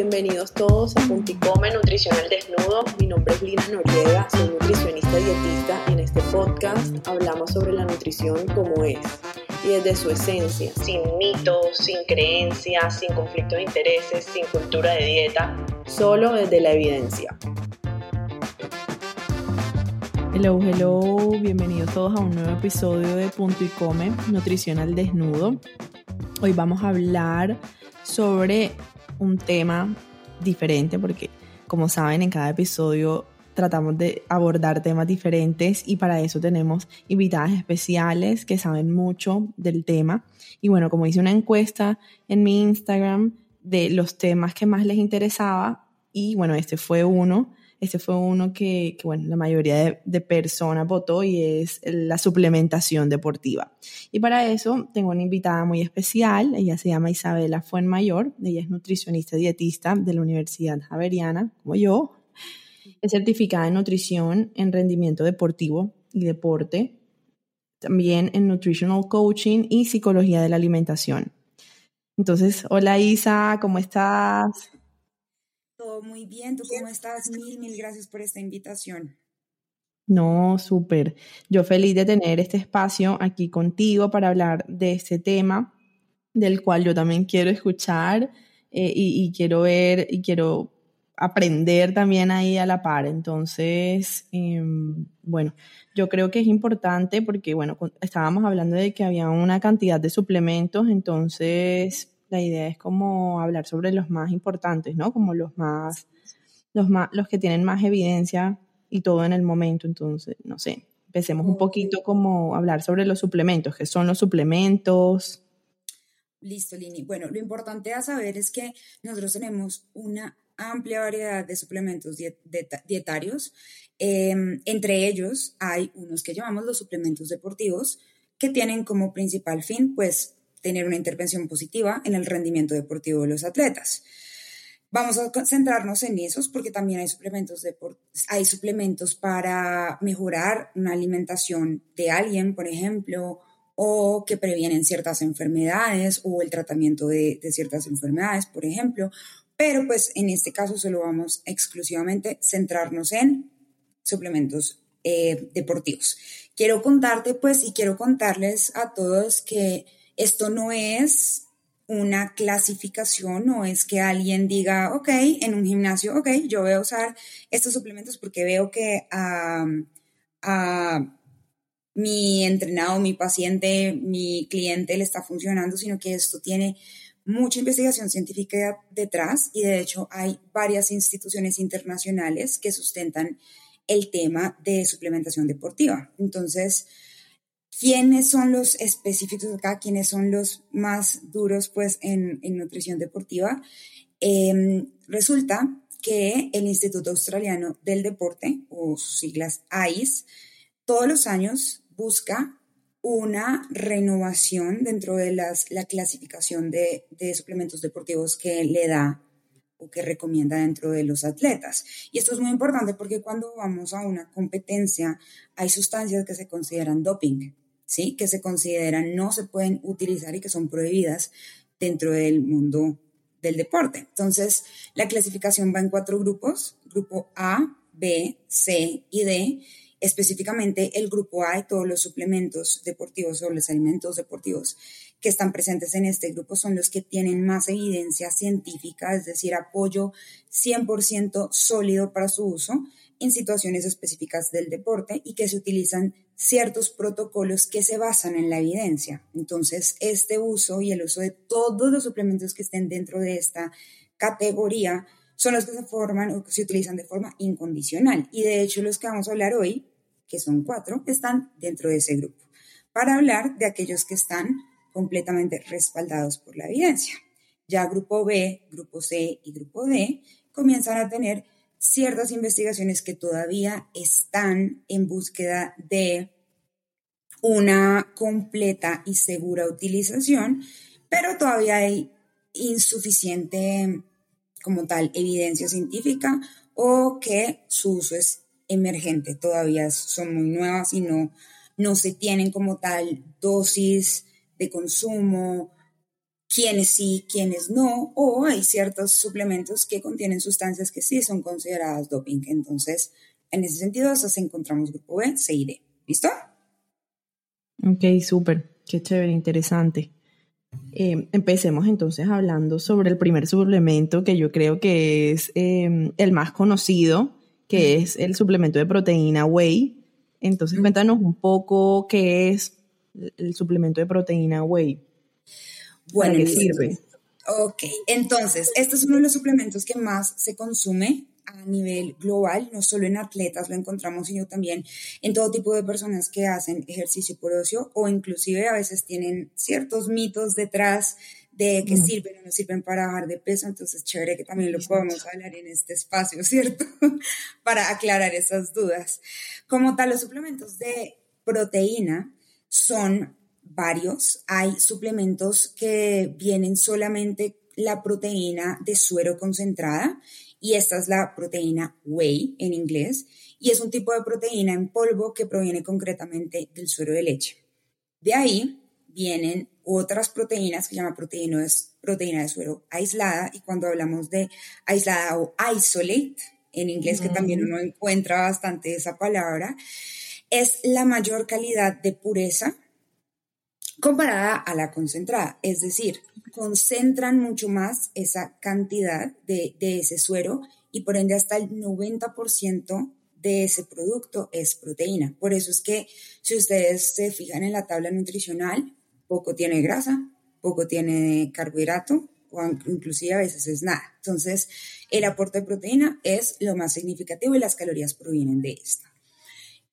bienvenidos todos a Punticome Nutricional Desnudo. Mi nombre es Lina Noriega, soy nutricionista dietista y en este podcast hablamos sobre la nutrición como es y desde su esencia, sin mitos, sin creencias, sin conflictos de intereses, sin cultura de dieta, solo desde la evidencia. Hello, hello, bienvenidos todos a un nuevo episodio de Punto y Come, Nutrición al Desnudo. Hoy vamos a hablar sobre un tema diferente porque, como saben, en cada episodio tratamos de abordar temas diferentes y para eso tenemos invitadas especiales que saben mucho del tema. Y bueno, como hice una encuesta en mi Instagram de los temas que más les interesaba y bueno, este fue uno este fue uno que, bueno, la mayoría de, personas votó y es la suplementación deportiva. Y para eso tengo una invitada muy especial. Ella se llama Isabela Fuenmayor. Ella es nutricionista dietista de la Universidad Javeriana, como yo. Es certificada en nutrición, en rendimiento deportivo y deporte. También en nutritional coaching y psicología de la alimentación. Entonces, hola Isa, ¿cómo estás? Muy bien. ¿Tú cómo estás? Mil, mil gracias por esta invitación. No, súper. Yo feliz de tener este espacio aquí contigo para hablar de este tema, del cual yo también quiero escuchar eh, y, quiero ver y quiero aprender también ahí a la par. Entonces, em, bueno, yo creo que es importante porque, bueno, estábamos hablando de que había una cantidad de suplementos, entonces la idea es como hablar sobre los más importantes, ¿no? Como los más, los más, los que tienen más evidencia y todo en el momento. Entonces, no sé, empecemos un poquito como hablar sobre los suplementos, qué son los suplementos. Listo, Lini. Bueno, lo importante a saber es que nosotros tenemos una amplia variedad de suplementos dietarios. Em, entre ellos hay unos que llamamos los suplementos deportivos, que tienen como principal fin, pues, tener una intervención positiva en el rendimiento deportivo de los atletas. Vamos a centrarnos en esos porque también hay suplementos, hay suplementos para mejorar una alimentación de alguien, por ejemplo, o que previenen ciertas enfermedades o el tratamiento de, ciertas enfermedades, por ejemplo. Pero pues en este caso solo vamos exclusivamente centrarnos en suplementos eh, deportivos. Quiero contarte pues y quiero contarles a todos que esto no es una clasificación, no es que alguien diga, ok, en un gimnasio, ok, yo voy a usar estos suplementos porque veo que a, mi entrenado, mi paciente, mi cliente le está funcionando, sino que esto tiene mucha investigación científica detrás y de hecho hay varias instituciones internacionales que sustentan el tema de suplementación deportiva. Entonces, ¿Quiénes son los específicos acá? ¿Quiénes son los más duros pues en, nutrición deportiva? Em, resulta que el Instituto Australiano del Deporte, o sus siglas AIS, todos los años busca una renovación dentro de la clasificación de, de, suplementos deportivos que le da o que recomienda dentro de los atletas. Y esto es muy importante porque cuando vamos a una competencia hay sustancias que se consideran doping. ¿Sí? que se consideran no se pueden utilizar y que son prohibidas dentro del mundo del deporte. Entonces, la clasificación va en cuatro grupos, grupo A, B, C y D. Específicamente, el grupo A y todos los suplementos deportivos o los alimentos deportivos que están presentes en este grupo son los que tienen más evidencia científica, es decir, apoyo 100% sólido para su uso en situaciones específicas del deporte y que se utilizan ciertos protocolos que se basan en la evidencia. Entonces, este uso y el uso de todos los suplementos que estén dentro de esta categoría son los que se forman o que se utilizan de forma incondicional. Y de hecho, los que vamos a hablar hoy, que son cuatro, están dentro de ese grupo, para hablar de aquellos que están completamente respaldados por la evidencia. Ya grupo B, grupo C y grupo D comienzan a tener ciertas investigaciones que todavía están en búsqueda de una completa y segura utilización, pero todavía hay insuficiente como tal evidencia científica o que su uso es emergente, todavía son muy nuevas y no, no se tienen como tal dosis de consumo quienes sí, quienes no, o hay ciertos suplementos que contienen sustancias que sí son consideradas doping. Entonces, en ese sentido, esas encontramos grupo B, y D. ¿Listo? Ok, súper. Qué chévere, interesante. Eh, empecemos entonces hablando sobre el primer suplemento que yo creo que es em, el más conocido, que es el suplemento de proteína Whey. Entonces, cuéntanos un poco qué es el suplemento de proteína Whey. Bueno, qué sirve? Ok, entonces, este es uno de los suplementos que más se consume a nivel global, no solo en atletas lo encontramos, sino también en todo tipo de personas que hacen ejercicio por ocio o inclusive a veces tienen ciertos mitos detrás de que sirven o no sirven para bajar de peso, entonces chévere que también lo podemos hablar en este espacio, ¿cierto? para aclarar esas dudas. Como tal, los suplementos de proteína son varios. Hay suplementos que vienen solamente la proteína de suero concentrada y esta es la proteína whey en inglés y es un tipo de proteína en polvo que proviene concretamente del suero de leche. De ahí vienen otras proteínas que se llama proteína, proteína de suero aislada y cuando hablamos de aislada o isolate en inglés que también uno encuentra bastante esa palabra es la mayor calidad de pureza comparada a la concentrada, es decir, concentran mucho más esa cantidad de, ese suero y por ende hasta el 90% de ese producto es proteína. Por eso es que si ustedes se fijan en la tabla nutricional, poco tiene grasa, poco tiene carbohidrato o inclusive a veces es nada. Entonces, el aporte de proteína es lo más significativo y las calorías provienen de esta.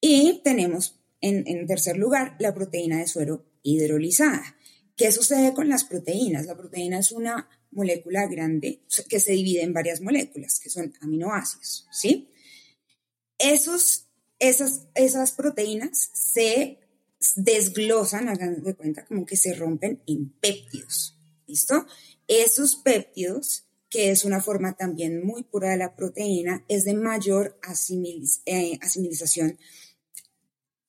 Y tenemos en tercer lugar la proteína de suero hidrolizada. ¿Qué sucede con las proteínas? La proteína es una molécula grande que se divide en varias moléculas, que son aminoácidos, ¿sí? Esos, esas, esas proteínas se desglosan, hagan de cuenta, como que se rompen en péptidos, ¿listo? Esos péptidos, que es una forma también muy pura de la proteína, es de mayor eh, asimilización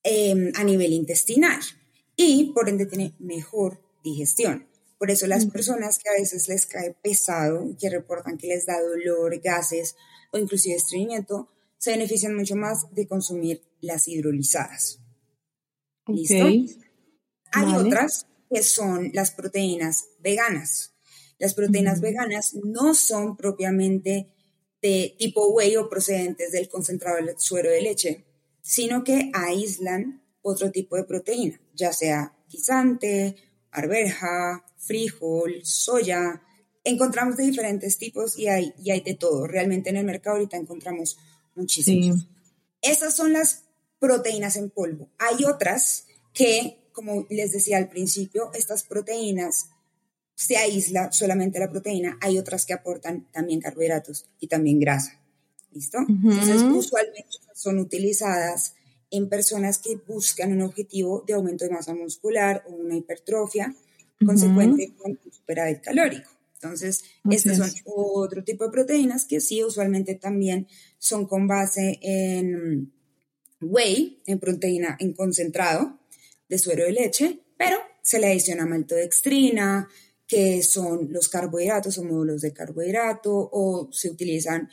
em, a nivel intestinal y por ende tiene mejor digestión. Por eso las personas que a veces les cae pesado, que reportan que les da dolor, gases o inclusive estreñimiento, se benefician mucho más de consumir las hidrolizadas. ¿Listo? Hay otras que son las proteínas veganas. Las proteínas veganas no son propiamente de tipo whey o procedentes del concentrado del suero de leche, sino que aíslan otro tipo de proteína, ya sea guisante, arberja, frijol, soya. Encontramos de diferentes tipos y hay, y hay de todo. Realmente en el mercado ahorita encontramos muchísimos. Esas son las proteínas en polvo. Hay otras que, como les decía al principio, estas proteínas se aísla solamente la proteína. Hay otras que aportan también carbohidratos y también grasa. ¿Listo? Entonces, usualmente son utilizadas en personas que buscan un objetivo de aumento de masa muscular o una hipertrofia consecuente con un superávit calórico. Entonces, estas son otro tipo de proteínas que sí usualmente también son con base en whey, en proteína en concentrado de suero de leche, pero se le adiciona maltodextrina, que son los carbohidratos o módulos de carbohidrato, o se utilizan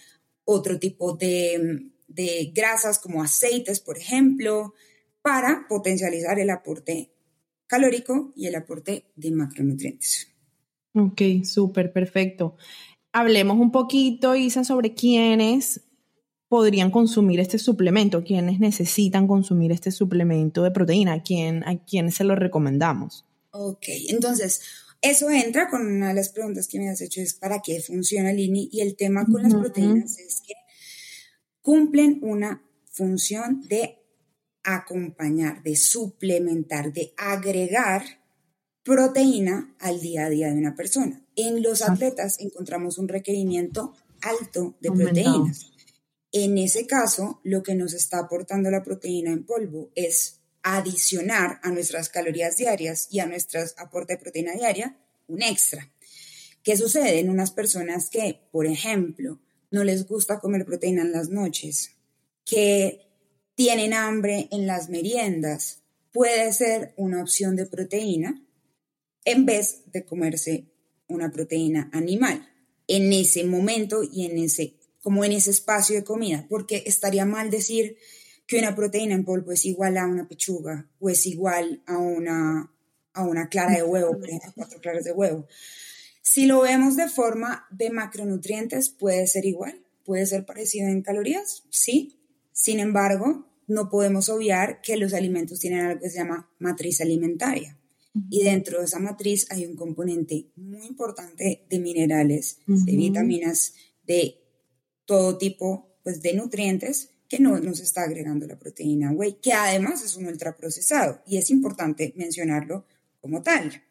otro tipo de de grasas como aceites, por ejemplo, para potencializar el aporte calórico y el aporte de macronutrientes. Ok, súper, perfecto. Hablemos un poquito, Isa, sobre quiénes podrían consumir este suplemento, quiénes necesitan consumir este suplemento de proteína, a, quién, a quiénes se lo recomendamos. Ok, entonces, eso entra con una de las preguntas que me has hecho, es para qué funciona el INI y el tema con las proteínas es que cumplen una función de acompañar, de suplementar, de agregar proteína al día a día de una persona. En los atletas encontramos un requerimiento alto de proteínas. En ese caso, lo que nos está aportando la proteína en polvo es adicionar a nuestras calorías diarias y a nuestro aporte de proteína diaria un extra. ¿Qué sucede en unas personas que, por ejemplo, no les gusta comer proteína en las noches, que tienen hambre en las meriendas, puede ser una opción de proteína en vez de comerse una proteína animal en ese momento y en ese, como en ese espacio de comida, porque estaría mal decir que una proteína en polvo es igual a una pechuga o es igual a una, a una clara de huevo, por ejemplo, cuatro claras de huevo. Si lo vemos de forma de macronutrientes, puede ser igual, puede ser parecido en calorías, sí. Sin embargo, no podemos obviar que los alimentos tienen algo que se llama matriz alimentaria. Y dentro de esa matriz hay un componente muy importante de minerales, de vitaminas, de todo tipo pues, de nutrientes que no nos está agregando la proteína whey, que además es un ultraprocesado y es importante mencionarlo como tal.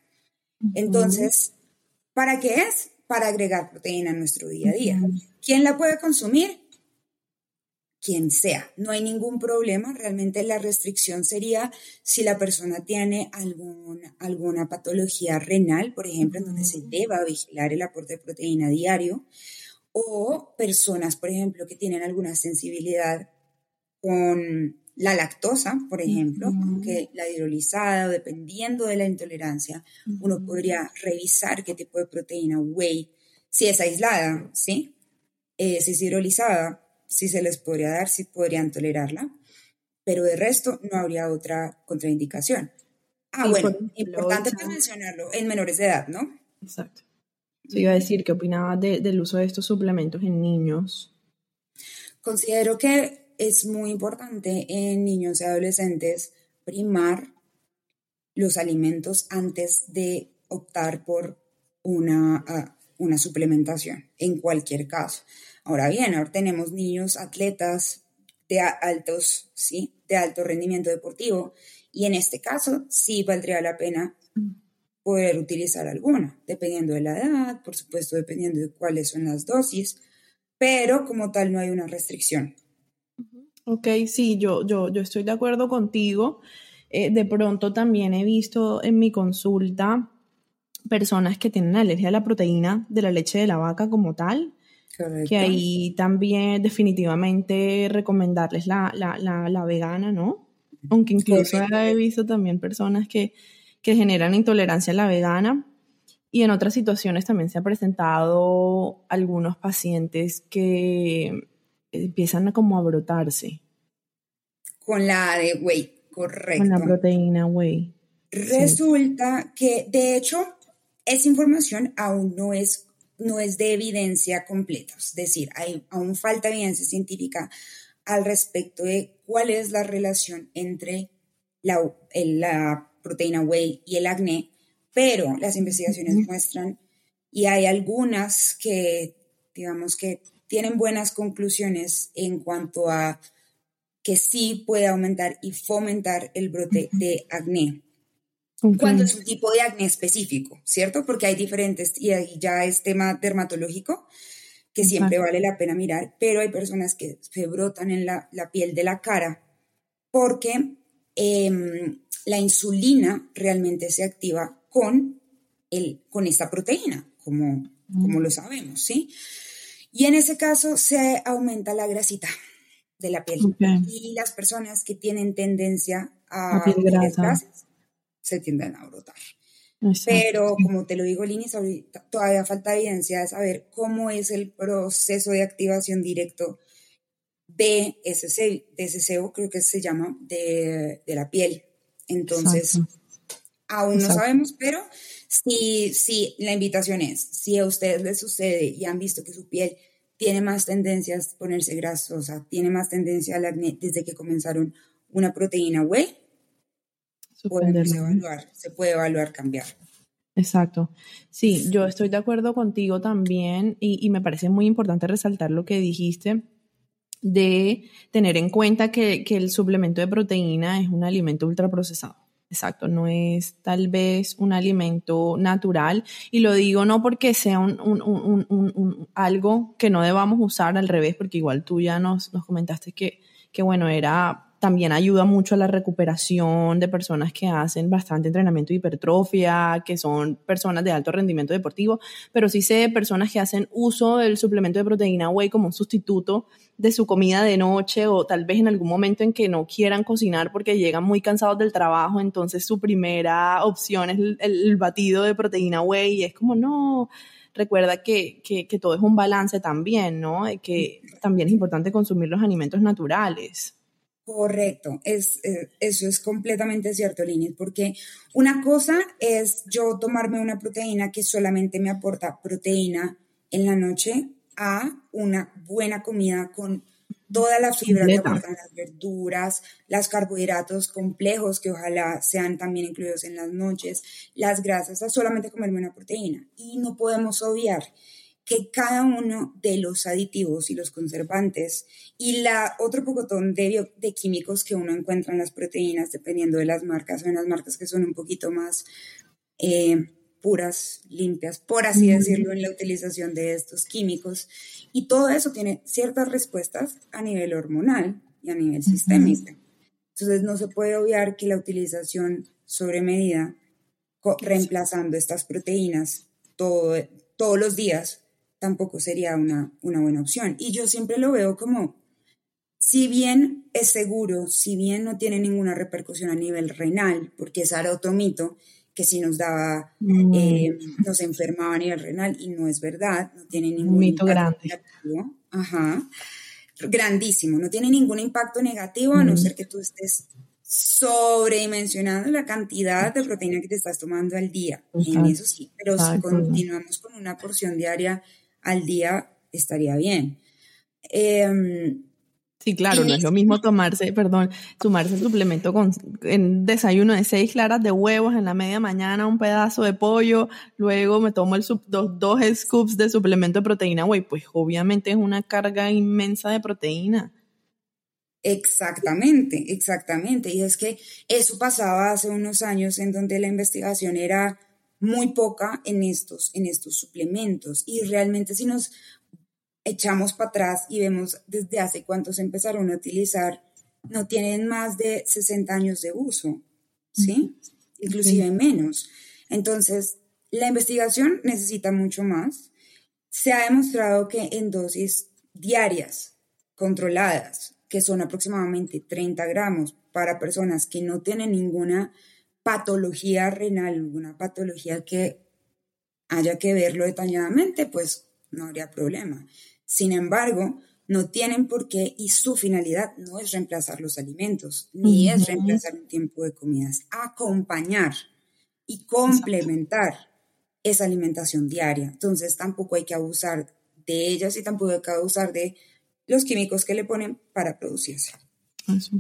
Entonces, ¿para qué es? Para agregar proteína a nuestro día a día. ¿Quién la puede consumir? quien sea. No hay ningún problema. Realmente la restricción sería si la persona tiene alguna patología renal, por ejemplo, en donde se deba vigilar el aporte de proteína diario, o personas, por ejemplo, que tienen alguna sensibilidad con la lactosa, por ejemplo, que la hidrolizada o dependiendo de la intolerancia, uno podría revisar qué tipo de proteína whey, si es aislada, ¿sí? Eh, si es hidrolizada, si se les podría dar, si podrían tolerarla, pero de resto no habría otra contraindicación. Ah, bueno, importante mencionarlo en menores de edad, ¿no? Exacto. Yo iba a decir, ¿qué opinaba del uso de estos suplementos en niños? Considero que es muy importante en niños y adolescentes primar los alimentos antes de optar por una, ah, una suplementación, en cualquier caso. Ahora bien, ahora tenemos niños atletas de altos, ¿sí? De alto rendimiento deportivo y en este caso sí valdría la pena poder utilizar alguna, dependiendo de la edad, por supuesto, dependiendo de cuáles son las dosis, pero como tal no hay una restricción. Ok, sí, yo, yo, yo estoy de acuerdo contigo. Eh, de pronto también he visto en mi consulta personas que tienen alergia a la proteína de la leche de la vaca como tal que ahí también definitivamente recomendarles la, la, la, vegana, ¿no? Aunque incluso he visto también personas que, que generan intolerancia a la vegana. Y en otras situaciones también se ha presentado algunos pacientes que empiezan a como a brotarse. Con la de whey, correcto. Con la proteína whey. Resulta que, de hecho, esa información aún no es no es de evidencia completa, es decir, hay aún falta evidencia científica al respecto de cuál es la relación entre la, la proteína whey y el acné, pero las investigaciones muestran y hay algunas que, digamos que tienen buenas conclusiones en cuanto a que sí puede aumentar y fomentar el brote de acné. Cuando es un tipo de acné específico, ¿cierto? Porque hay diferentes, y ya es tema dermatológico, que siempre vale la pena mirar, pero hay personas que se brotan en la, piel de la cara porque em, la insulina realmente se activa con, el, con esta proteína, como, como lo sabemos, ¿sí? Y en ese caso se aumenta la grasita de la piel. Y las personas que tienen tendencia a piel se tienden a brotar. Pero como te lo digo, Lini, todavía falta evidencia de saber cómo es el proceso de activación directo de ese, de ese creo que se llama, de, la piel. Entonces, aún no sabemos, pero si, si la invitación es, si a ustedes les sucede y han visto que su piel tiene más tendencias a ponerse grasosa, tiene más tendencia al acné desde que comenzaron una proteína whey, evaluar, se puede evaluar cambiar. Exacto. Sí, yo estoy de acuerdo contigo también y, me parece muy importante resaltar lo que dijiste de tener en cuenta que, el suplemento de proteína es un alimento ultraprocesado. Exacto, no es tal vez un alimento natural y lo digo no porque sea un, algo que no debamos usar al revés, porque igual tú ya nos, nos comentaste que, que bueno, era también ayuda mucho a la recuperación de personas que hacen bastante entrenamiento de hipertrofia, que son personas de alto rendimiento deportivo, pero sí sé personas que hacen uso del suplemento de proteína whey como un sustituto de su comida de noche o tal vez en algún momento en que no quieran cocinar porque llegan muy cansados del trabajo, entonces su primera opción es el, batido de proteína whey y es como, no, recuerda que, que, que, todo es un balance también, ¿no? Que también es importante consumir los alimentos naturales. Correcto, es, eh, eso es completamente cierto, Lini, porque una cosa es yo tomarme una proteína que solamente me aporta proteína en la noche a una buena comida con toda la fibra que aportan las verduras, los carbohidratos complejos que ojalá sean también incluidos en las noches, las grasas, a solamente comerme una proteína. Y no podemos obviar que cada uno de los aditivos y los conservantes y la otro pocotón de, de químicos que uno encuentra en las proteínas, dependiendo de las marcas, o en las marcas que son un poquito más eh, puras, limpias, por así decirlo, en la utilización de estos químicos. Y todo eso tiene ciertas respuestas a nivel hormonal y a nivel sistémico. Entonces no se puede obviar que la utilización sobre medida, reemplazando estas proteínas todo, todos los días, tampoco sería una, una buena opción. Y yo siempre lo veo como, si bien es seguro, si bien no tiene ninguna repercusión a nivel renal, porque es otro mito, que si nos daba, mm. eh, nos enfermaba a nivel renal y no es verdad, no tiene ningún mito grande. negativo. Ajá. Grandísimo, no tiene ningún impacto negativo a no ser que tú estés sobredimensionando la cantidad de proteína que te estás tomando al día. En eso sí, pero si continuamos con una porción diaria al día, estaría bien. Eh, Sí, claro, no es lo mismo tomarse, perdón, tomarse el suplemento con en desayuno de seis claras de huevos en la media mañana, un pedazo de pollo, luego me tomo el dos, dos scoops de suplemento de proteína güey, pues obviamente es una carga inmensa de proteína. Exactamente, exactamente. Y es que eso pasaba hace unos años en donde la investigación era muy poca en estos, en estos suplementos. Y realmente si nos echamos para atrás y vemos desde hace cuántos empezaron a utilizar, no tienen más de 60 años de uso, ¿sí? Inclusive menos. Entonces, la investigación necesita mucho más. Se ha demostrado que en dosis diarias controladas, que son aproximadamente 30 gramos para personas que no tienen ninguna patología renal, ninguna patología que haya que verlo detalladamente, pues no habría problema. Sin embargo, no tienen por qué y su finalidad no es reemplazar los alimentos, ni es reemplazar un tiempo de comidas, acompañar y complementar esa alimentación diaria. Entonces tampoco hay que abusar de ellas y tampoco hay que abusar de los químicos que le ponen para producirse.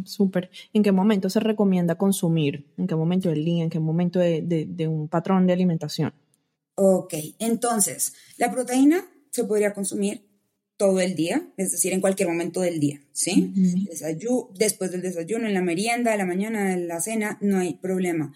Súper. ¿En qué momento se recomienda consumir? ¿En qué momento del día? ¿En qué momento de, de un patrón de alimentación? Ok, entonces, la proteína se podría consumir todo el día, es decir, en cualquier momento del día, ¿sí? después del desayuno, en la merienda, en la mañana, en la cena, no hay problema.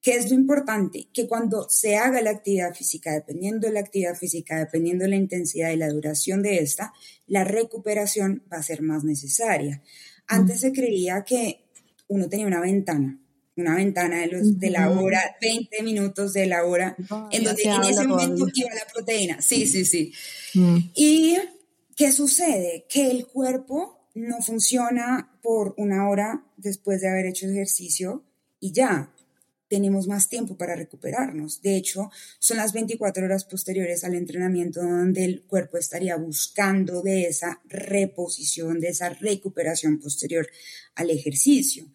¿Qué es lo importante? Que cuando se haga la actividad física, dependiendo de la actividad física, dependiendo de la intensidad y la duración de esta, la recuperación va a ser más necesaria. Antes se creía que uno tenía una ventana, una ventana de, los, de la hora, 20 minutos de la hora, en donde en ese momento iba la proteína. Sí, sí, sí. Mm. Y ¿Qué sucede? Que el cuerpo no funciona por una hora después de haber hecho ejercicio y ya, tenemos más tiempo para recuperarnos. De hecho, son las 24 horas posteriores al entrenamiento donde el cuerpo estaría buscando de esa reposición, de esa recuperación posterior al ejercicio.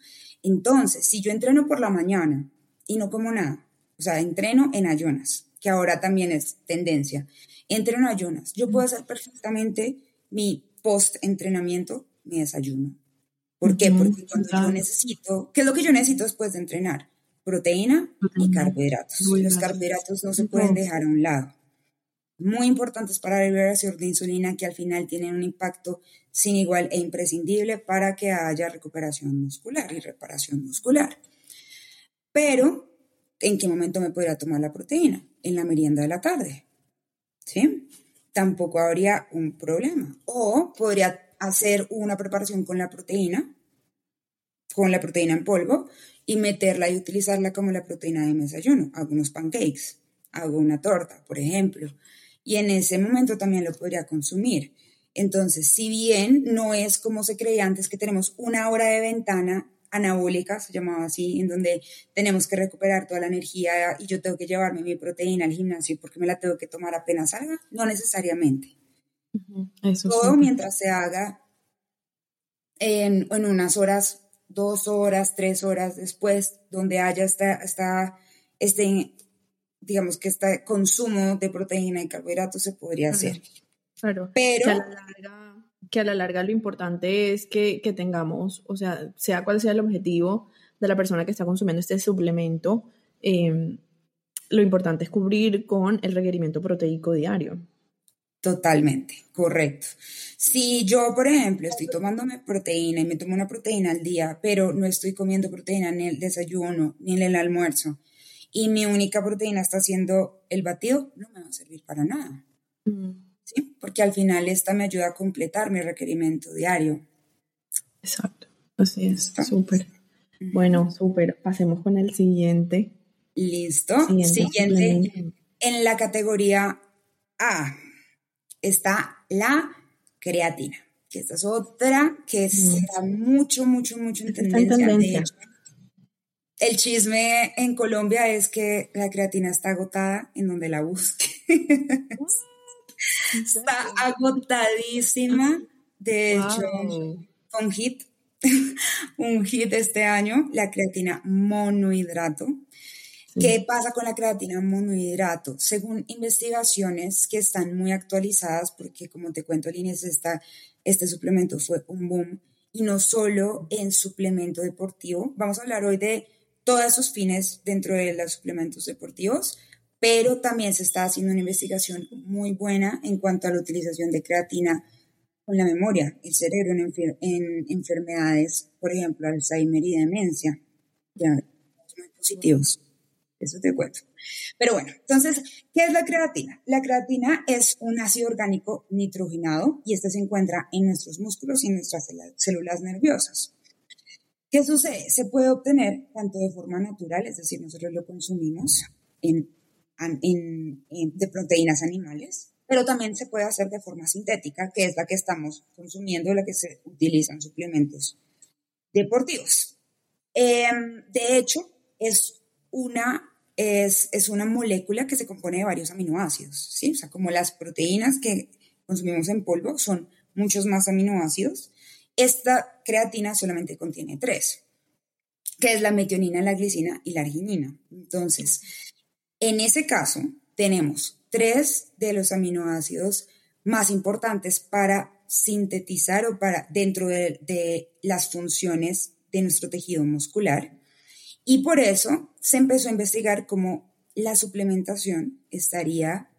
Entonces, si yo entreno por la mañana y no como nada, o sea, entreno en ayunas, que ahora también es tendencia, entreno ayunas. Yo puedo hacer perfectamente mi post-entrenamiento, mi desayuno. ¿Por qué? Porque cuando yo necesito, ¿qué es lo que yo necesito después de entrenar? Proteína y carbohidratos. Los carbohidratos no se pueden dejar a un lado. Muy importantes para la liberación de insulina que al final tienen un impacto sin igual e imprescindible para que haya recuperación muscular y reparación muscular. Pero, ¿en qué momento me podría tomar la proteína? En la merienda de la tarde. ¿sí? Tampoco habría un problema. O podría hacer una preparación con la proteína con la proteína en polvo y meterla y utilizarla como la proteína de desayuno. Hago unos pancakes, hago una torta, por ejemplo, y en ese momento también lo podría consumir. Entonces, si bien no es como se creía antes que tenemos una hora de ventana anabólica, se llamaba así, en donde tenemos que recuperar toda la energía y yo tengo que llevarme mi proteína al gimnasio porque me la tengo que tomar apenas salga, no necesariamente. Todo mientras se haga en, en unas horas dos horas, tres horas después, donde haya esta, esta, este, digamos que este consumo de proteína y carbohidratos se podría hacer. Claro. Pero que a, la larga, que a la larga lo importante es que, que, tengamos, o sea, sea cual sea el objetivo de la persona que está consumiendo este suplemento, em, lo importante es cubrir con el requerimiento proteico diario. Totalmente, correcto. Si yo, por ejemplo, estoy tomándome proteína y me tomo una proteína al día, pero no estoy comiendo proteína en el desayuno ni en el almuerzo, y mi única proteína está siendo el batido, no me va a servir para nada. Mm. ¿Sí? Porque al final esta me ayuda a completar mi requerimiento diario. Exacto, así es, súper. Bueno, súper. Pasemos con el siguiente. Listo. siguiente en la categoría A está la creatina, que esta es otra que está mucho, mucho, mucho en tendencia. el chisme en Colombia es que la creatina está agotada en donde la busque. está agotadísima. De hecho, un hit, un hit este año, la creatina monohidrato. ¿Qué pasa con la creatina monohidrato? Según investigaciones que están muy actualizadas, porque como te cuento, Líneas, esta, este suplemento fue un boom, y no solo en suplemento deportivo. Vamos a hablar hoy de todos esos fines dentro de los suplementos deportivos, pero también se está haciendo una investigación muy buena en cuanto a la utilización de creatina con la memoria, el cerebro en, en enfermedades, por ejemplo, Alzheimer y demencia. Ya, muy positivos. Eso te cuento. Pero bueno, entonces, ¿qué es la creatina? La creatina es un ácido orgánico nitrogenado y este se encuentra en nuestros músculos y en nuestras células nerviosas. ¿Qué sucede? Se puede obtener tanto de forma natural, es decir, nosotros lo consumimos en, de proteínas animales, pero también se puede hacer de forma sintética, que es la que estamos consumiendo, la que se utiliza en suplementos deportivos. Em, de hecho, es una, es, es, una molécula que se compone de varios aminoácidos, ¿sí? O sea, como las proteínas que consumimos en polvo son muchos más aminoácidos, esta creatina solamente contiene tres, que es la metionina, la glicina y la arginina. Entonces, en ese caso, tenemos tres de los aminoácidos más importantes para sintetizar o para dentro de, de las funciones de nuestro tejido muscular y por eso se empezó a investigar cómo la suplementación estaría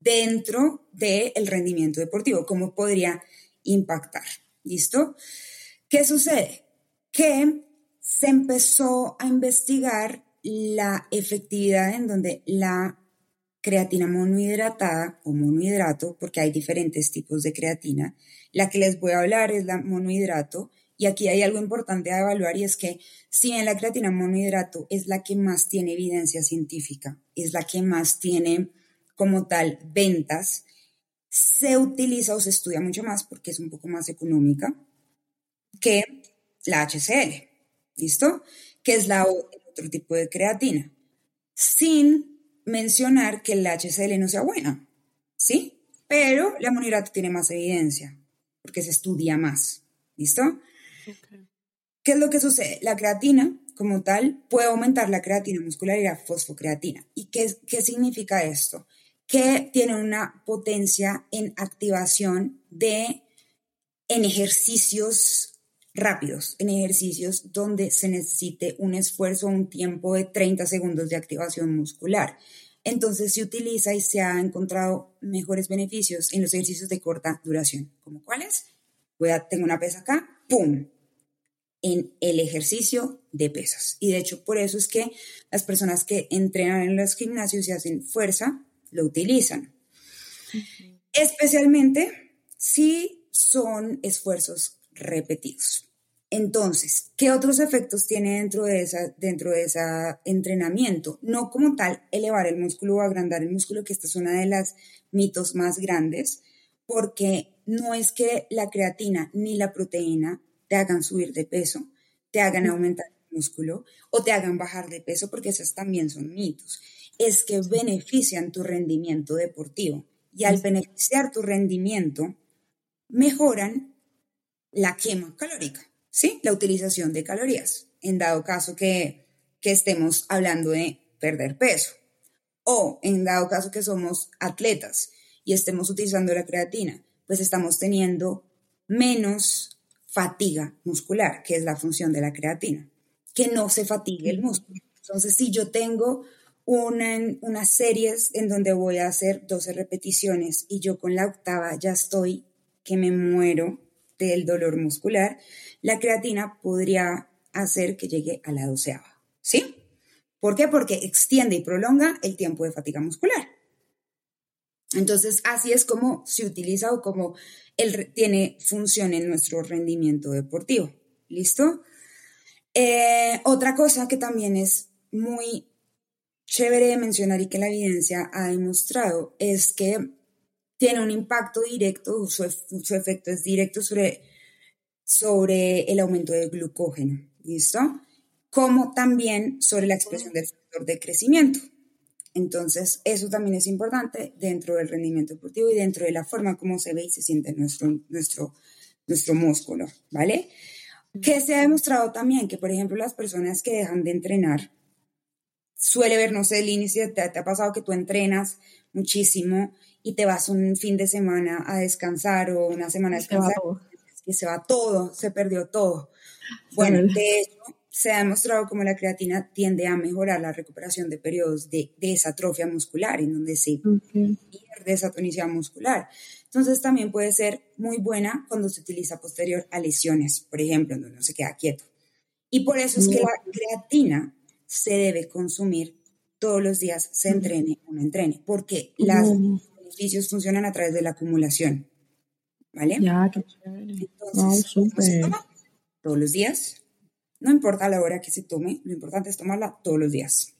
dentro del rendimiento deportivo, cómo podría impactar. ¿Listo? ¿Qué sucede? Que se empezó a investigar la efectividad en donde la creatina monohidratada o monohidrato, porque hay diferentes tipos de creatina, la que les voy a hablar es la monohidrato, y aquí hay algo importante a evaluar y es que si bien la creatina monohidrato es la que más tiene evidencia científica, es la que más tiene como tal ventas, se utiliza o se estudia mucho más porque es un poco más económica que la HCl, ¿listo? Que es la otro tipo de creatina, sin mencionar que la HCl no sea buena, ¿sí? Pero la monohidrato tiene más evidencia porque se estudia más, ¿listo? ¿Qué es lo que sucede? La creatina, como tal, puede aumentar la creatina muscular y la fosfocreatina. ¿Y qué, qué significa esto? Que tiene una potencia en activación de en ejercicios rápidos, en ejercicios donde se necesite un esfuerzo, un tiempo de 30 segundos de activación muscular. Entonces se utiliza y se ha encontrado mejores beneficios en los ejercicios de corta duración. ¿Como cuáles? Tengo una pesa acá, ¡pum! En el ejercicio de pesas. Y de hecho, por eso es que las personas que entrenan en los gimnasios y hacen fuerza, lo utilizan. Especialmente si son esfuerzos repetidos. Entonces, ¿qué otros efectos tiene dentro de, esa, dentro de ese entrenamiento? No como tal elevar el músculo o agrandar el músculo, que esta es una de las mitos más grandes, porque no es que la creatina ni la proteína te hagan subir de peso, te hagan aumentar el músculo o te hagan bajar de peso, porque esos también son mitos. Es que benefician tu rendimiento deportivo y al beneficiar tu rendimiento, mejoran la quema calórica. ¿sí? La utilización de calorías, en dado caso que, estemos hablando de perder peso. O en dado caso que somos atletas y estemos utilizando la creatina, pues estamos teniendo menos fatiga muscular, que es la función de la creatina, que no se fatigue el músculo. Entonces, si yo tengo una, unas series en donde voy a hacer 12 repeticiones y yo con la octava ya estoy que me muero del dolor muscular, la creatina podría hacer que llegue a la doceava. ¿Sí? ¿Por qué? Porque extiende y prolonga el tiempo de fatiga muscular. Entonces, así es como se utiliza o como él tiene función en nuestro rendimiento deportivo. ¿Listo? Eh, otra cosa que también es muy chévere de mencionar y que la evidencia ha demostrado es que tiene un impacto directo, su efecto es directo sobre sobre el aumento del glucógeno, ¿listo? Como también sobre la expresión del factor de crecimiento. Entonces, eso también es importante dentro del rendimiento deportivo y dentro de la forma como se ve y se siente nuestro, nuestro, nuestro músculo, ¿vale? Que se ha demostrado también que, por ejemplo, las personas que dejan de entrenar, suele ver, no sé, el inicio, te, te ha pasado que tú entrenas muchísimo y te vas un fin de semana a descansar o una semana a descansar y se va todo, se perdió todo. Bueno, de hecho, se ha demostrado como la creatina tiende a mejorar la recuperación de periodos de, esa atrofia muscular, en donde se pierde esa tonicidad muscular. Entonces también puede ser muy buena cuando se utiliza posterior a lesiones, por ejemplo, en donde no se queda quieto. Y por eso es que la creatina se debe consumir todos los días, se entrene o no entrene, porque los beneficios funcionan a través de la acumulación. ¿vale? Ya, qué chévere. Entonces, todos los días. No importa la hora que se tome, lo importante es tomarla todos los días.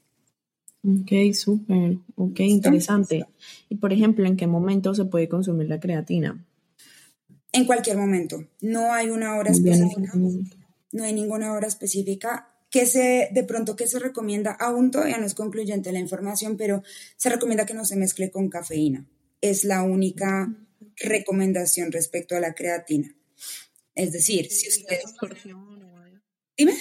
Ok, súper. Ok, interesante. Y por ejemplo, ¿en qué momento se puede consumir la creatina? En cualquier momento. No hay una hora específica. No hay ninguna hora específica que se, de pronto que se recomienda, aún todavía no es concluyente la información, pero se recomienda que no se mezcle con cafeína. Es la única recomendación respecto a la creatina. Es decir, si ustedes... Dime.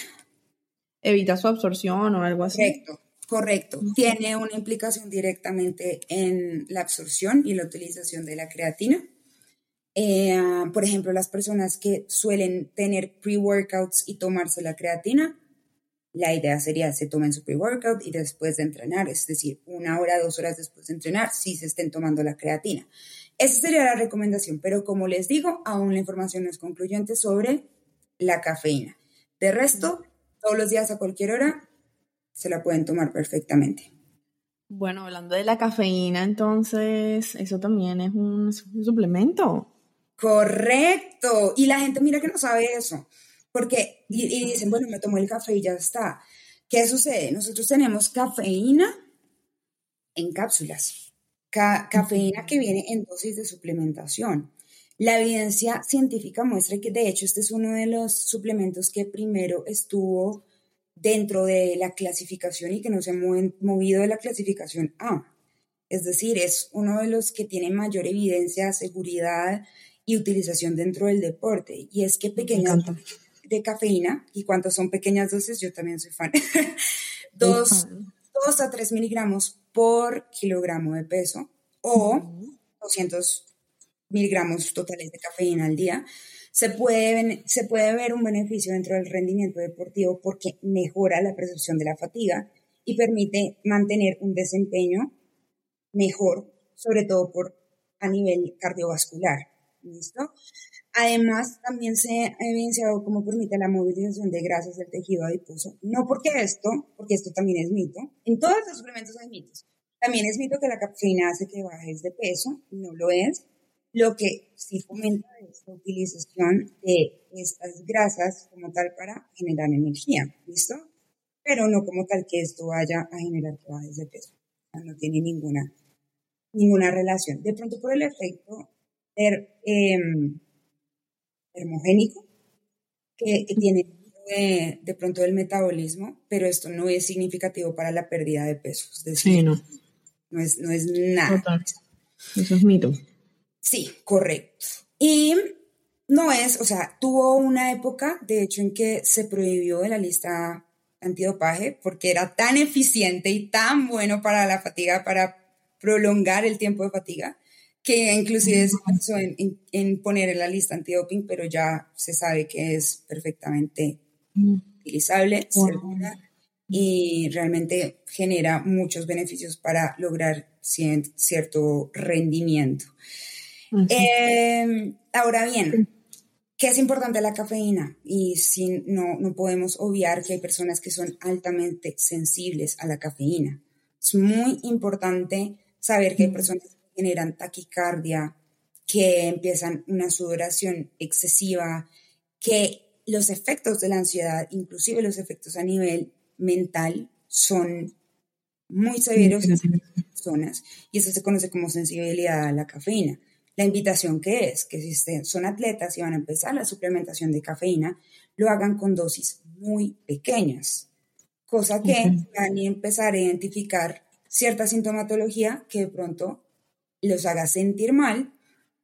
Evita su absorción o algo así. Correcto, correcto. Tiene una implicación directamente en la absorción y la utilización de la creatina. Eh, por ejemplo, las personas que suelen tener pre-workouts y tomarse la creatina, la idea sería se tomen su pre-workout y después de entrenar, es decir, una hora, dos horas después de entrenar, si se estén tomando la creatina. Esa sería la recomendación, pero como les digo, aún la información no es concluyente sobre la cafeína. De resto, todos los días a cualquier hora se la pueden tomar perfectamente. Bueno, hablando de la cafeína, entonces, eso también es un, suplemento. Correcto. Y la gente mira que no sabe eso. Porque, y, y, dicen, bueno, me tomo el café y ya está. ¿Qué sucede? Nosotros tenemos cafeína en cápsulas cafeína que viene en dosis de suplementación. La evidencia científica muestra que de hecho este es uno de los suplementos que primero estuvo dentro de la clasificación y que no se ha movido de la clasificación A. Es decir, es uno de los que tiene mayor evidencia, seguridad y utilización dentro del deporte. Y es que pequeñas de cafeína, y cuántas son pequeñas dosis, yo también soy fan, dos, dos a tres miligramos por kilogramo de peso o 200 miligramos totales de cafeína al día, se puede, se puede ver un beneficio dentro del rendimiento deportivo porque mejora la percepción de la fatiga y permite mantener un desempeño mejor, sobre todo por, a nivel cardiovascular. ¿Listo? Además, también se ha evidenciado cómo permite la movilización de grasas del tejido adiposo. No porque esto, porque esto también es mito. En todos los suplementos hay mitos. También es mito que la cafeína hace que bajes de peso. No lo es. Lo que sí fomenta es la utilización de estas grasas como tal para generar energía, ¿listo? Pero no como tal que esto vaya a generar que bajes de peso. no tiene ninguna, ninguna relación. De pronto por el efecto er, termogénico que, tiene de, pronto el metabolismo, pero esto no es significativo para la pérdida de peso. Es decir, sí, no. No es, no es nada. Eso es mito. Sí, correcto. Y no es, o sea, tuvo una época, de hecho, en que se prohibió de la lista antidopaje porque era tan eficiente y tan bueno para la fatiga, para prolongar el tiempo de fatiga, que inclusive se pensó en, poner en la lista antidoping, pero ya se sabe que es perfectamente utilizable, segura y realmente genera muchos beneficios para lograr cierto rendimiento. Em, ahora bien, ¿qué es importante la cafeína? Y si no, no podemos obviar que hay personas que son altamente sensibles a la cafeína. Es muy importante saber que hay personas que generan taquicardia, que empiezan una sudoración excesiva, que los efectos de la ansiedad, inclusive los efectos a nivel mental, son muy severos en personas y eso se conoce como sensibilidad a la cafeína. La invitación que es que si son atletas y van a empezar la suplementación de cafeína, lo hagan con dosis muy pequeñas, cosa que van a empezar a identificar cierta sintomatología que de pronto los haga sentir mal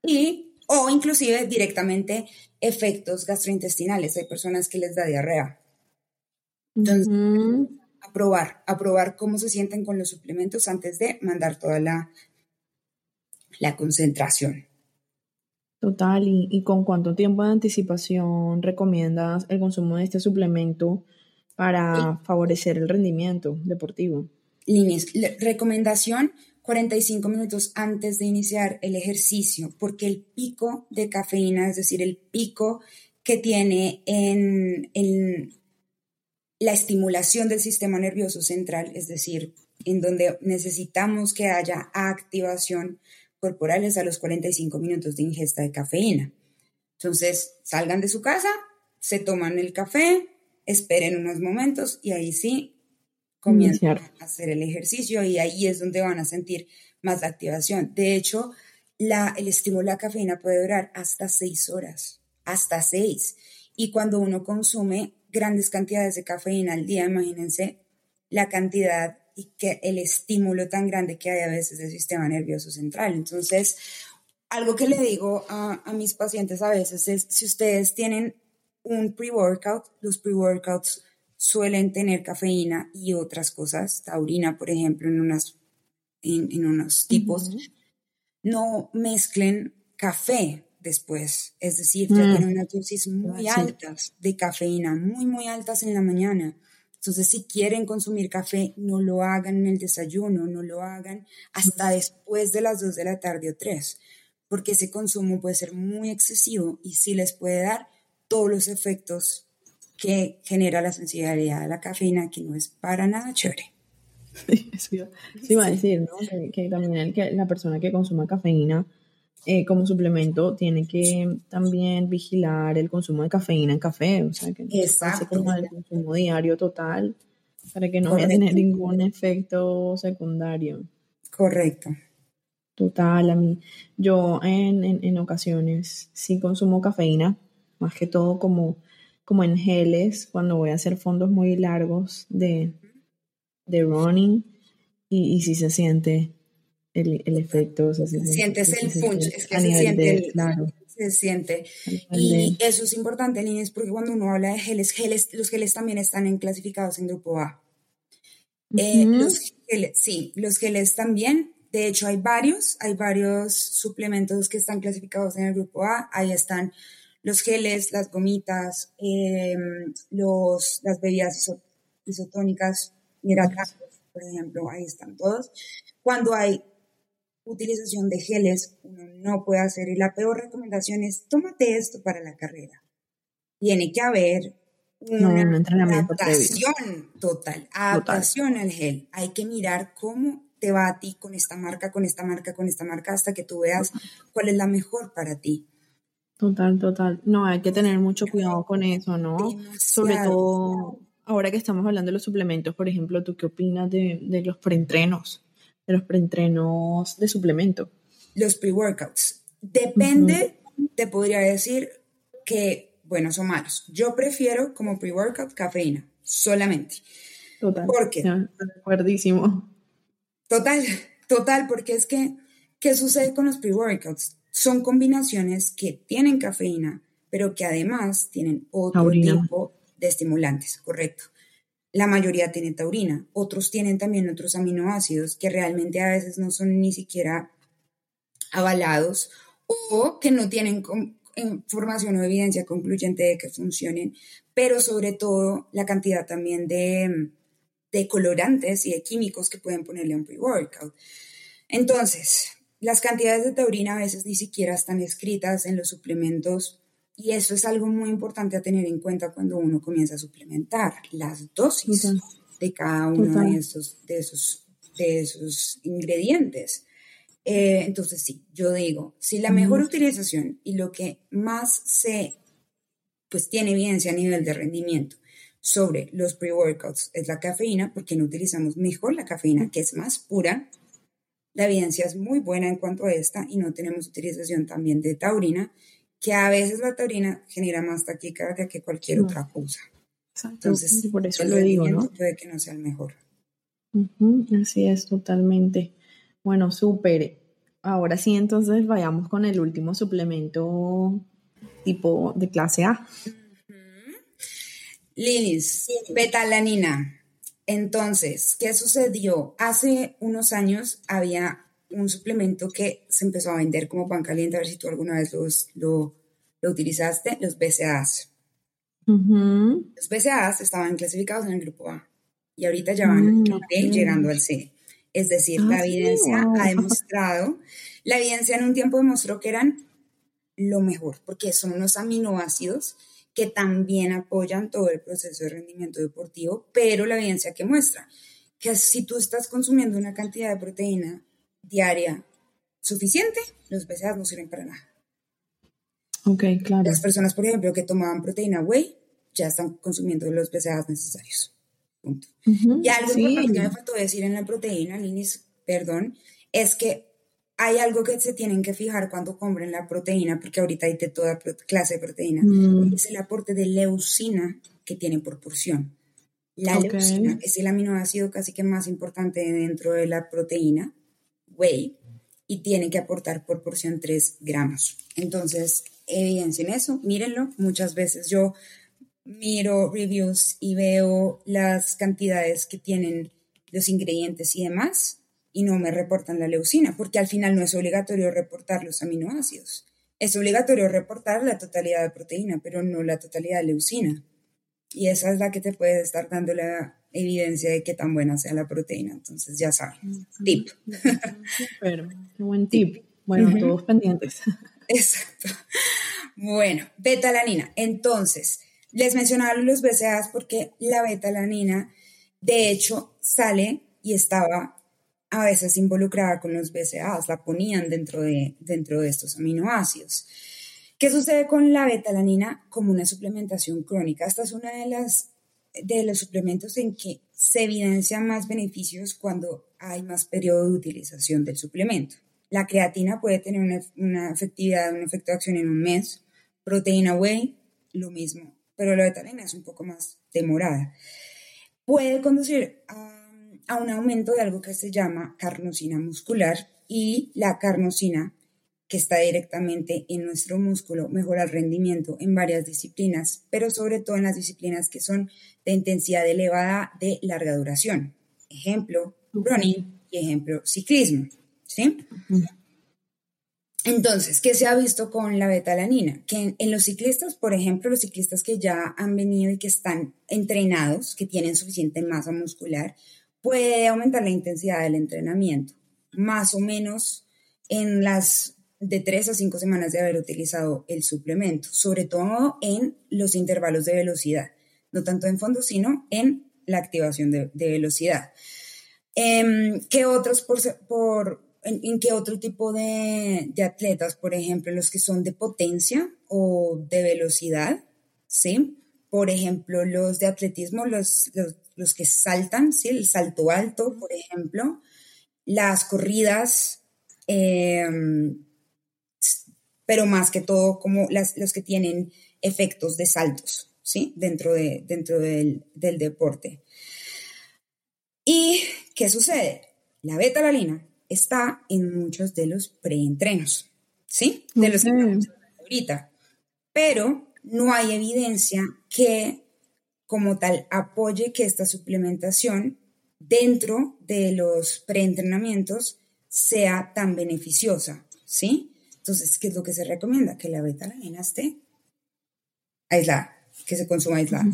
y o inclusive directamente efectos gastrointestinales. Hay personas que les da diarrea. Entonces, a probar, a probar cómo se sienten con los suplementos antes de mandar toda la, la concentración. Total, ¿Y, con cuánto tiempo de anticipación recomiendas el consumo de este suplemento para favorecer el rendimiento deportivo? Líneas, recomendación 45 minutos antes de iniciar el ejercicio, porque el pico de cafeína, es decir, el pico que tiene en, la estimulación del sistema nervioso central, es decir, en donde necesitamos que haya activación corporal es a los 45 minutos de ingesta de cafeína. Entonces, salgan de su casa, se toman el café, esperen unos momentos y ahí sí comienzan a hacer el ejercicio y ahí es donde van a sentir más la activación. De hecho, la, el estímulo de la cafeína puede durar hasta seis horas, hasta seis. Y cuando uno consume grandes cantidades de cafeína al día, imagínense la cantidad y que el estímulo tan grande que hay a veces del sistema nervioso central. Entonces, algo que le digo a, a mis pacientes a veces es, si ustedes tienen un pre-workout, los pre-workouts suelen tener cafeína y otras cosas, taurina, por ejemplo, en, unas, en, unos tipos, no mezclen café después, es decir, mm. tienen unas dosis muy altas de cafeína, muy, muy altas en la mañana. Entonces, si quieren consumir café, no lo hagan en el desayuno, no lo hagan hasta después de las 2 de la tarde o 3, porque ese consumo puede ser muy excesivo y sí les puede dar todos los efectos que genera la sensibilidad de la cafeína, que no es para nada chévere. Sí, iba a decir, ¿no? Que, también el, que la persona que consuma cafeína eh, como suplemento tiene que también vigilar el consumo de cafeína en café, o sea, que no como el consumo diario total para que no vaya a tener ningún efecto secundario. Correcto. Total, a mí, yo en, en ocasiones sí consumo cafeína, más que todo como como en geles cuando voy a hacer fondos muy largos de, de running y, y si se siente el, el efecto. se Sientes el punch, es que se siente, claro. se siente. Y eso es importante, Inés, porque cuando uno habla de geles, geles, los geles también están en, clasificados en grupo A. Eh, los geles, sí, los geles también. De hecho, hay varios, hay varios suplementos que están clasificados en el grupo A. Ahí están los geles, las gomitas, em, los, las bebidas isotónicas, hidratantes, por ejemplo, ahí están todos. Cuando hay utilización de geles, uno no puede hacer, y la peor recomendación es, tómate esto para la carrera. Tiene que haber una adaptación total, adaptación al gel. Hay que mirar cómo te va a ti con esta marca, con esta marca, con esta marca, hasta que tú veas cuál es la mejor para ti. Total, total. No, hay que tener mucho cuidado con eso, ¿no? Sobre todo ahora que estamos hablando de los suplementos, por ejemplo, ¿tú qué opinas de, de los preentrenos? De los preentrenos de suplemento. Los pre-workouts. Depende, te podría decir que buenos o malos. Yo prefiero como pre-workout cafeína, solamente. Total. ¿Por qué? De acuerdísimo. Total, total, porque es que, ¿qué sucede con los pre-workouts? Son combinaciones que tienen cafeína, pero que además tienen otro tipo de estimulantes, correcto. La mayoría tienen taurina, otros tienen también otros aminoácidos que realmente a veces no son ni siquiera avalados o que no tienen información o evidencia concluyente de que funcionen, pero sobre todo la cantidad también de, de colorantes y de químicos que pueden ponerle a un pre-workout. Entonces, las cantidades de taurina a veces ni siquiera están escritas en los suplementos y eso es algo muy importante a tener en cuenta cuando uno comienza a suplementar las dosis de cada uno de esos, de, esos, de esos ingredientes. Eh, entonces, sí, yo digo, si la mejor utilización y lo que más se, pues tiene evidencia a nivel de rendimiento sobre los pre-workouts es la cafeína, porque no utilizamos mejor la cafeína, que es más pura. La evidencia es muy buena en cuanto a esta y no tenemos utilización también de taurina, que a veces la taurina genera más taquicardia que cualquier otra cosa. Entonces, por eso lo digo, ¿no? Puede que no sea el mejor. así es, totalmente. Bueno, súper. Ahora sí, entonces vayamos con el último suplemento tipo de clase A. Lilis, betalanina. Entonces, ¿qué sucedió? Hace unos años había un suplemento que se empezó a vender como pan caliente, a ver si tú alguna vez lo, utilizaste, los BCAAs. Los BCAAs estaban clasificados en el grupo A y ahorita ya van mm, llegando al C. Es decir, la ah, evidencia ha demostrado, la evidencia en un tiempo demostró que eran lo mejor, porque son unos aminoácidos que también apoyan todo el proceso de rendimiento deportivo, pero la evidencia que muestra que si tú estás consumiendo una cantidad de proteína diaria suficiente, los BCAAs no sirven para nada. Ok, claro. Las personas, por ejemplo, que tomaban proteína whey, ya están consumiendo los BCAAs necesarios. Y algo que me faltó decir en la proteína, Linis, perdón, es que hay algo que se tienen que fijar cuando compren la proteína, porque ahorita hay de toda clase de proteína, mm. es el aporte de leucina que tiene por porción. La leucina es el aminoácido casi que más importante dentro de la proteína, whey, y tiene que aportar por porción 3 gramos. Entonces, evidencia en eso, mírenlo. Muchas veces yo miro reviews y veo las cantidades que tienen los ingredientes y demás y no me reportan la leucina, porque al final no es obligatorio reportar los aminoácidos. Es obligatorio reportar la totalidad de proteína, pero no la totalidad de leucina. Y esa es la que te puede estar dando la evidencia de qué tan buena sea la proteína. Entonces, ya saben. Tip. Super, qué buen tip. Bueno, todos pendientes. Exacto. Bueno, betalanina. Entonces, les mencionaba los BCAAs porque la betalanina, de hecho, sale y estaba a veces involucrada con los BCAAs, la ponían dentro de, dentro de estos aminoácidos. ¿Qué sucede con la betalanina como una suplementación crónica? Esta es una de las de los suplementos en que se evidencian más beneficios cuando hay más periodo de utilización del suplemento. La creatina puede tener una, una efectividad, un efecto de acción en un mes. Proteína whey, lo mismo pero la betalina es un poco más demorada. Puede conducir a, un aumento de algo que se llama carnosina muscular y la carnosina que está directamente en nuestro músculo, mejora el rendimiento en varias disciplinas, pero sobre todo en las disciplinas que son de intensidad elevada de larga duración. Ejemplo, running y ejemplo, ciclismo. ¿sí? Entonces, ¿qué se ha visto con la betalanina? Que en, los ciclistas, por ejemplo, los ciclistas que ya han venido y que están entrenados, que tienen suficiente masa muscular, puede aumentar la intensidad del entrenamiento, más o menos en las de tres a cinco semanas de haber utilizado el suplemento, sobre todo en los intervalos de velocidad, no tanto en fondo, sino en la activación de velocidad. Em, ¿Qué otros por, por en, qué otro tipo de, de, atletas? Por ejemplo, los que son de potencia o de velocidad, ¿sí? Por ejemplo, los de atletismo, los, los, los que saltan, ¿sí? El salto alto, por ejemplo. Las corridas, em, pero más que todo como las, los que tienen efectos de saltos, ¿sí? Dentro, de, dentro del, del deporte. ¿Y qué sucede? La beta-alanina está en muchos de los preentrenos, ¿sí? De los que ahorita. Pero no hay evidencia que como tal apoye que esta suplementación dentro de los preentrenamientos sea tan beneficiosa, ¿sí? Entonces, ¿qué es lo que se recomienda? Que la beta-alanina esté aislada, que se consuma aislada,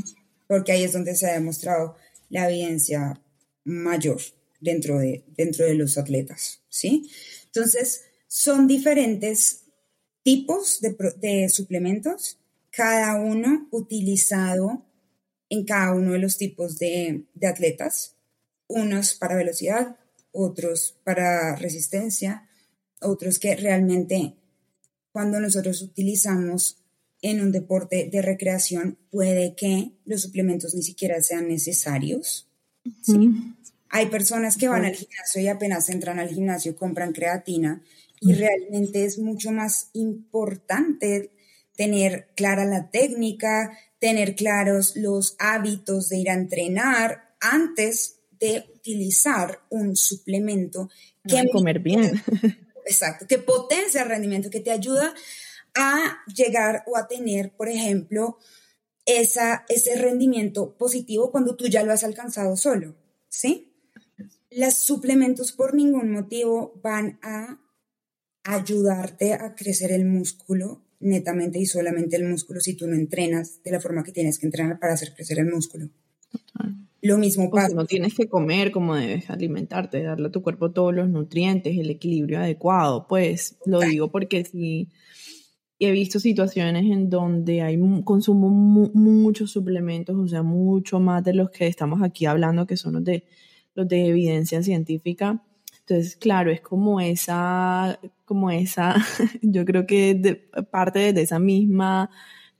porque ahí es donde se ha demostrado la evidencia mayor dentro de, dentro de los atletas, ¿sí? Entonces, son diferentes tipos de, suplementos, cada uno utilizado en cada uno de los tipos de, de atletas, unos para velocidad, otros para resistencia, otros que realmente cuando nosotros utilizamos en un deporte de recreación puede que los suplementos ni siquiera sean necesarios. ¿sí? Hay personas que van al gimnasio y apenas entran al gimnasio compran creatina y realmente es mucho más importante tener clara la técnica, tener claros los hábitos de ir a entrenar antes de utilizar un suplemento que comer bien. Exacto, que potencia el rendimiento, que te ayuda a llegar o a tener, por ejemplo, esa, ese rendimiento positivo cuando tú ya lo has alcanzado solo, ¿sí? Los suplementos por ningún motivo van a ayudarte a crecer el músculo netamente y solamente el músculo si tú no entrenas de la forma que tienes que entrenar para hacer crecer el músculo. Lo mismo pasa. no tienes que comer como debes alimentarte, darle a tu cuerpo todos los nutrientes, el equilibrio adecuado. Pues lo digo porque si he visto situaciones en donde hay consumo muchos suplementos, o sea, mucho más de los que estamos aquí hablando, que son los de, los de evidencia científica. Entonces, claro, es como esa, como esa, yo creo que de, parte de esa misma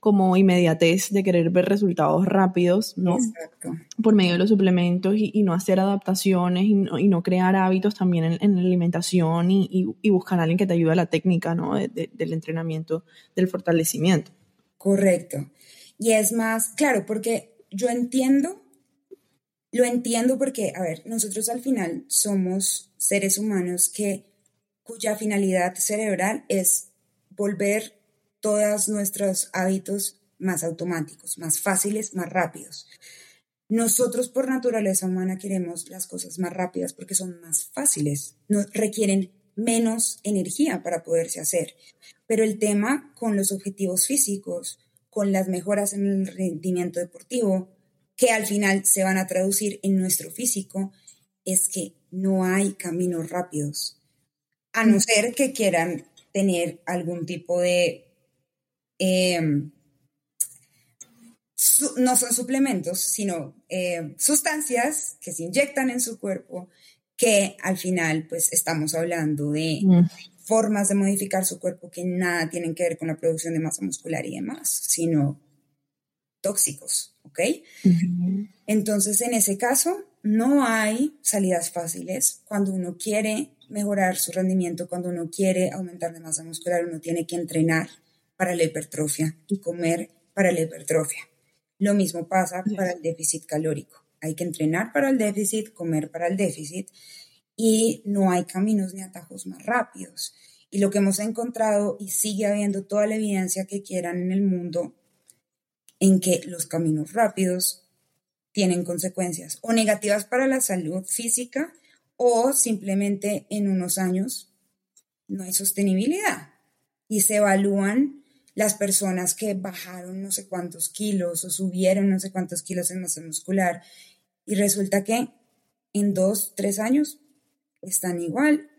como inmediatez de querer ver resultados rápidos, ¿no? Exacto. Por medio de los suplementos y, no hacer adaptaciones y no, crear hábitos también en, la alimentación y, buscar a alguien que te ayude a la técnica, ¿no? del entrenamiento, del fortalecimiento. Correcto. Y es más, claro, porque yo entiendo, lo entiendo porque, a ver, nosotros al final somos seres humanos que cuya finalidad cerebral es volver todos nuestros hábitos más automáticos, más fáciles, más rápidos. Nosotros por naturaleza humana queremos las cosas más rápidas porque son más fáciles, no, requieren menos energía para poderse hacer. Pero el tema con los objetivos físicos, con las mejoras en el rendimiento deportivo, que al final se van a traducir en nuestro físico, es que no hay caminos rápidos. A no ser que quieran tener algún tipo de Em, no son suplementos, sino em, sustancias que se inyectan en su cuerpo, que al final pues estamos hablando de mm. formas de modificar su cuerpo que nada tienen que ver con la producción de masa muscular y demás, sino tóxicos, ¿ok? Entonces, en ese caso, no hay salidas fáciles. Cuando uno quiere mejorar su rendimiento, cuando uno quiere aumentar de masa muscular, uno tiene que entrenar para la hipertrofia y comer para la hipertrofia. Lo mismo pasa para el déficit calórico. Hay que entrenar para el déficit, comer para el déficit y no hay caminos ni atajos más rápidos. Y lo que hemos encontrado y sigue habiendo toda la evidencia que quieran en el mundo en que los caminos rápidos tienen consecuencias o negativas para la salud física o simplemente en unos años no hay sostenibilidad y se evalúan las personas que bajaron no sé cuántos kilos o subieron no sé cuántos kilos en masa muscular y resulta que en dos, tres años están igual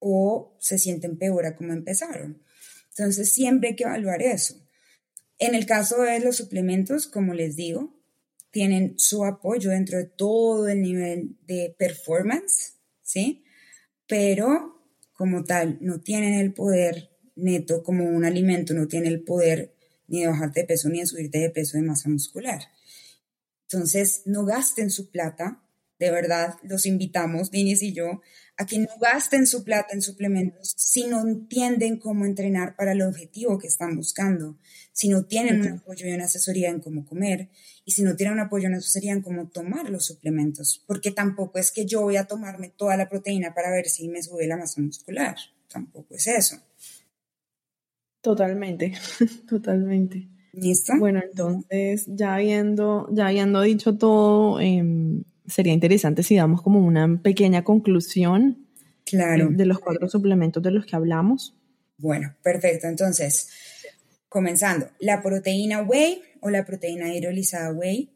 o se sienten peor a como empezaron. Entonces siempre hay que evaluar eso. En el caso de los suplementos, como les digo, tienen su apoyo dentro de todo el nivel de performance, ¿sí? Pero como tal, no tienen el poder neto como un alimento, no tiene el poder ni de bajarte de peso ni de subirte de peso de masa muscular. Entonces, no gasten su plata, de verdad, los invitamos, Dinis y yo, a que no gasten su plata en suplementos si no entienden cómo entrenar para el objetivo que están buscando, si no tienen un apoyo y una asesoría en cómo comer y si no tienen un apoyo y una asesoría en cómo tomar los suplementos, porque tampoco es que yo voy a tomarme toda la proteína para ver si me sube la masa muscular, tampoco es eso. Totalmente, totalmente. Bueno, entonces, ya habiendo, ya habiendo dicho todo, em, sería interesante si damos como una pequeña conclusión claro. de los cuatro suplementos de los que hablamos. Bueno, perfecto. Entonces, comenzando, la proteína whey o la proteína hidrolizada whey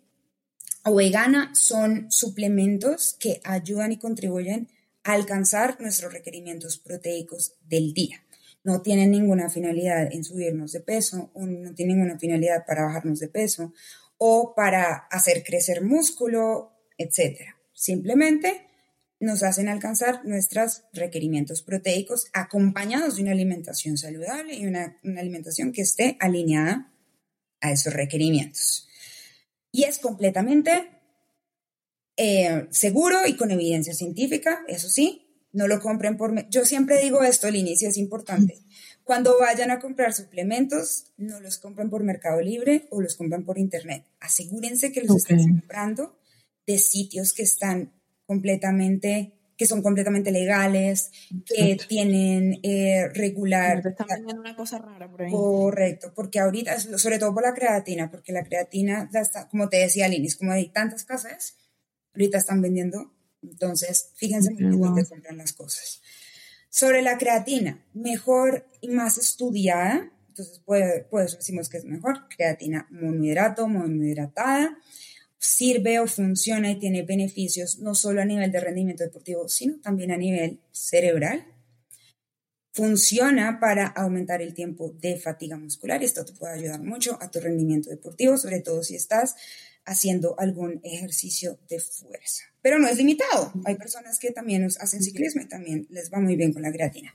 o vegana son suplementos que ayudan y contribuyen a alcanzar nuestros requerimientos proteicos del día no tienen ninguna finalidad en subirnos de peso, o no tienen ninguna finalidad para bajarnos de peso o para hacer crecer músculo, etc. Simplemente nos hacen alcanzar nuestros requerimientos proteicos acompañados de una alimentación saludable y una, alimentación que esté alineada a esos requerimientos. Y es completamente eh, seguro y con evidencia científica, eso sí, no lo compren por... Yo siempre digo esto al inicio, es importante. Cuando vayan a comprar suplementos, no los compren por Mercado Libre o los compren por Internet. Asegúrense que los estén comprando de sitios que están completamente que son completamente legales, que tienen eh, regular. No están vendiendo una cosa rara por ahí. Correcto, porque ahorita, sobre todo por la creatina, porque la creatina, como te decía Linis, como hay tantas casas, ahorita están vendiendo entonces, fíjense muy bien dónde compran las cosas. Sobre la creatina, mejor y más estudiada, entonces puede, por eso decimos que es mejor, creatina monohidrato, monohidratada, sirve o funciona y tiene beneficios no solo a nivel de rendimiento deportivo, sino también a nivel cerebral. Funciona para aumentar el tiempo de fatiga muscular y esto te puede ayudar mucho a tu rendimiento deportivo, sobre todo si estás haciendo algún ejercicio de fuerza. Pero no es limitado. Hay personas que también hacen ciclismo y también les va muy bien con la creatina.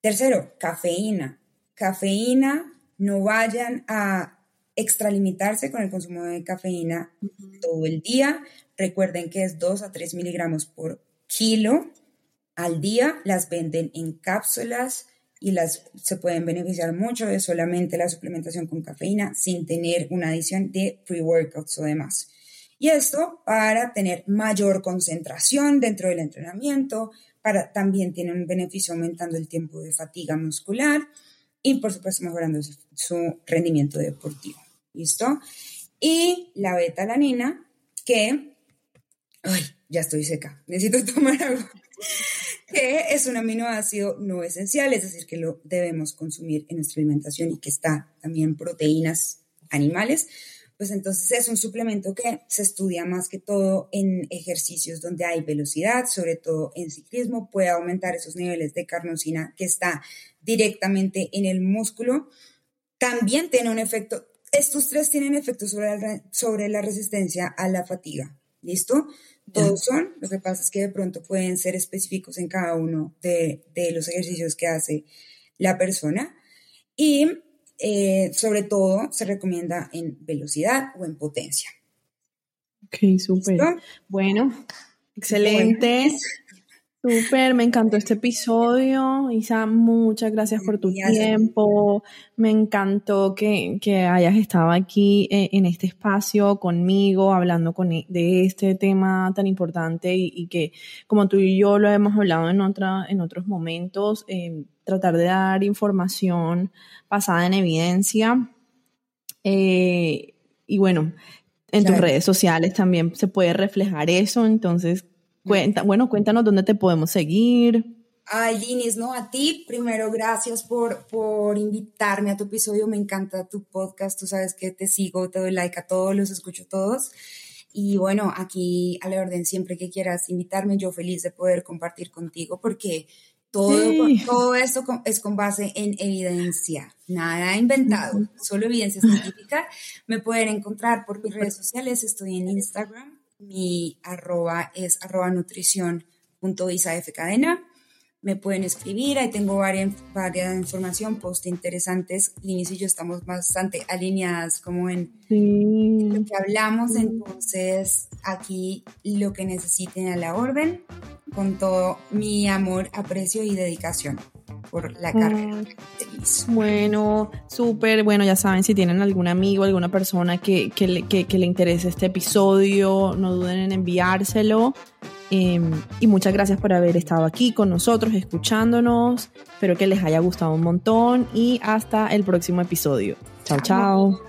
Tercero, cafeína. Cafeína, no vayan a extralimitarse con el consumo de cafeína todo el día. Recuerden que es 2 a 3 miligramos por kilo al día. Las venden en cápsulas y las se pueden beneficiar mucho de solamente la suplementación con cafeína sin tener una adición de pre-workouts o demás. Y esto para tener mayor concentración dentro del entrenamiento, para también tiene un beneficio aumentando el tiempo de fatiga muscular y por supuesto mejorando su, rendimiento deportivo. ¿Listo? Y la beta-alanina que, ay, ya estoy seca, necesito tomar agua que es un aminoácido no esencial, es decir, que lo debemos consumir en nuestra alimentación y que está también proteínas animales, pues entonces es un suplemento que se estudia más que todo en ejercicios donde hay velocidad, sobre todo en ciclismo, puede aumentar esos niveles de carnosina que está directamente en el músculo. También tiene un efecto, estos tres tienen efecto sobre la, sobre la resistencia a la fatiga, ¿listo? Todos son, lo que pasa es que de pronto pueden ser específicos en cada uno de, los ejercicios que hace la persona y eh, sobre todo se recomienda en velocidad o en potencia. Ok, súper. Bueno, excelente. Súper, me encantó este episodio. Isa, muchas gracias por tu tiempo. Me encantó que, hayas estado aquí eh, en este espacio conmigo, hablando con, e, de este tema tan importante y, que, como tú y yo lo hemos hablado en, otra, en otros momentos, em, tratar de dar información basada en evidencia. Eh, y bueno, en tus redes sociales también se puede reflejar eso, entonces bueno, cuéntanos dónde te podemos seguir. Ay, Linis, no, a ti primero, gracias por, por invitarme a tu episodio. Me encanta tu podcast. Tú sabes que te sigo, te doy like a todos, los escucho todos. Y bueno, aquí a la orden, siempre que quieras invitarme, yo feliz de poder compartir contigo porque Todo, todo esto es con base en evidencia, nada inventado, solo evidencia científica. Me pueden encontrar por mis redes sociales, estoy en Instagram, mi arroba es arroba nutrición punto cadena me pueden escribir, ahí tengo varias, varias información, post interesantes. Linis y yo estamos bastante alineadas como en lo que hablamos, entonces aquí lo que necesiten a la orden, con todo mi amor, aprecio y dedicación por la carrera Bueno, súper, bueno, ya saben, si tienen algún amigo, alguna persona que, que, le, que, que le interese este episodio, no duden en enviárselo. Em, y muchas gracias por haber estado aquí con nosotros, escuchándonos. Espero que les haya gustado un montón y hasta el próximo episodio. Chao, chao.